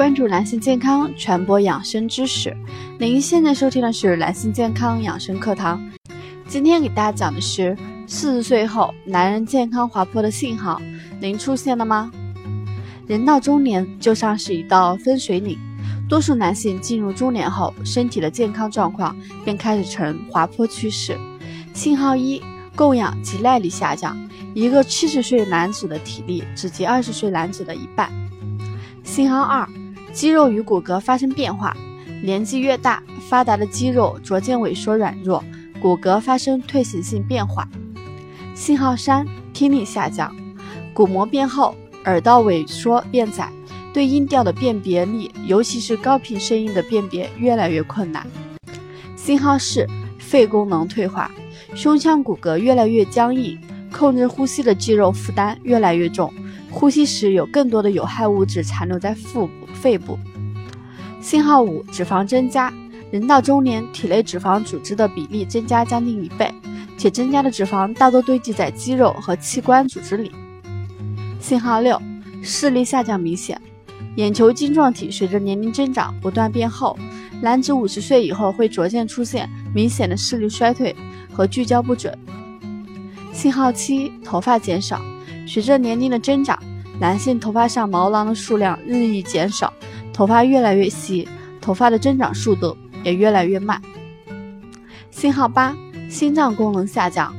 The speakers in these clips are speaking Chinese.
关注男性健康，传播养生知识。您现在收听的是男性健康养生课堂。今天给大家讲的是四十岁后男人健康滑坡的信号，您出现了吗？人到中年就像是一道分水岭，多数男性进入中年后，身体的健康状况便开始呈滑坡趋势。信号一：供氧及耐力下降，一个七十岁男子的体力只及二十岁男子的一半。信号二。肌肉与骨骼发生变化，年纪越大，发达的肌肉逐渐萎缩软弱，骨骼发生退行性变化。信号三：听力下降，鼓膜变厚，耳道萎缩变窄，对音调的辨别力，尤其是高频声音的辨别越来越困难。信号四：肺功能退化，胸腔骨骼越来越僵硬，控制呼吸的肌肉负担越来越重，呼吸时有更多的有害物质残留在腹部。肺部信号五：脂肪增加。人到中年，体内脂肪组织的比例增加将近一倍，且增加的脂肪大多堆积在肌肉和器官组织里。信号六：视力下降明显。眼球晶状体随着年龄增长不断变厚，男子五十岁以后会逐渐出现明显的视力衰退和聚焦不准。信号七：头发减少。随着年龄的增长。男性头发上毛囊的数量日益减少，头发越来越稀，头发的增长速度也越来越慢。信号八：心脏功能下降。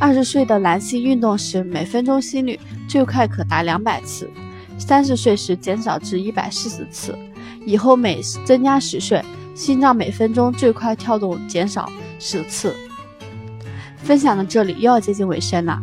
二十岁的男性运动时每分钟心率最快可达两百次，三十岁时减少至一百四十次，以后每增加十岁，心脏每分钟最快跳动减少十次。分享到这里又要接近尾声了。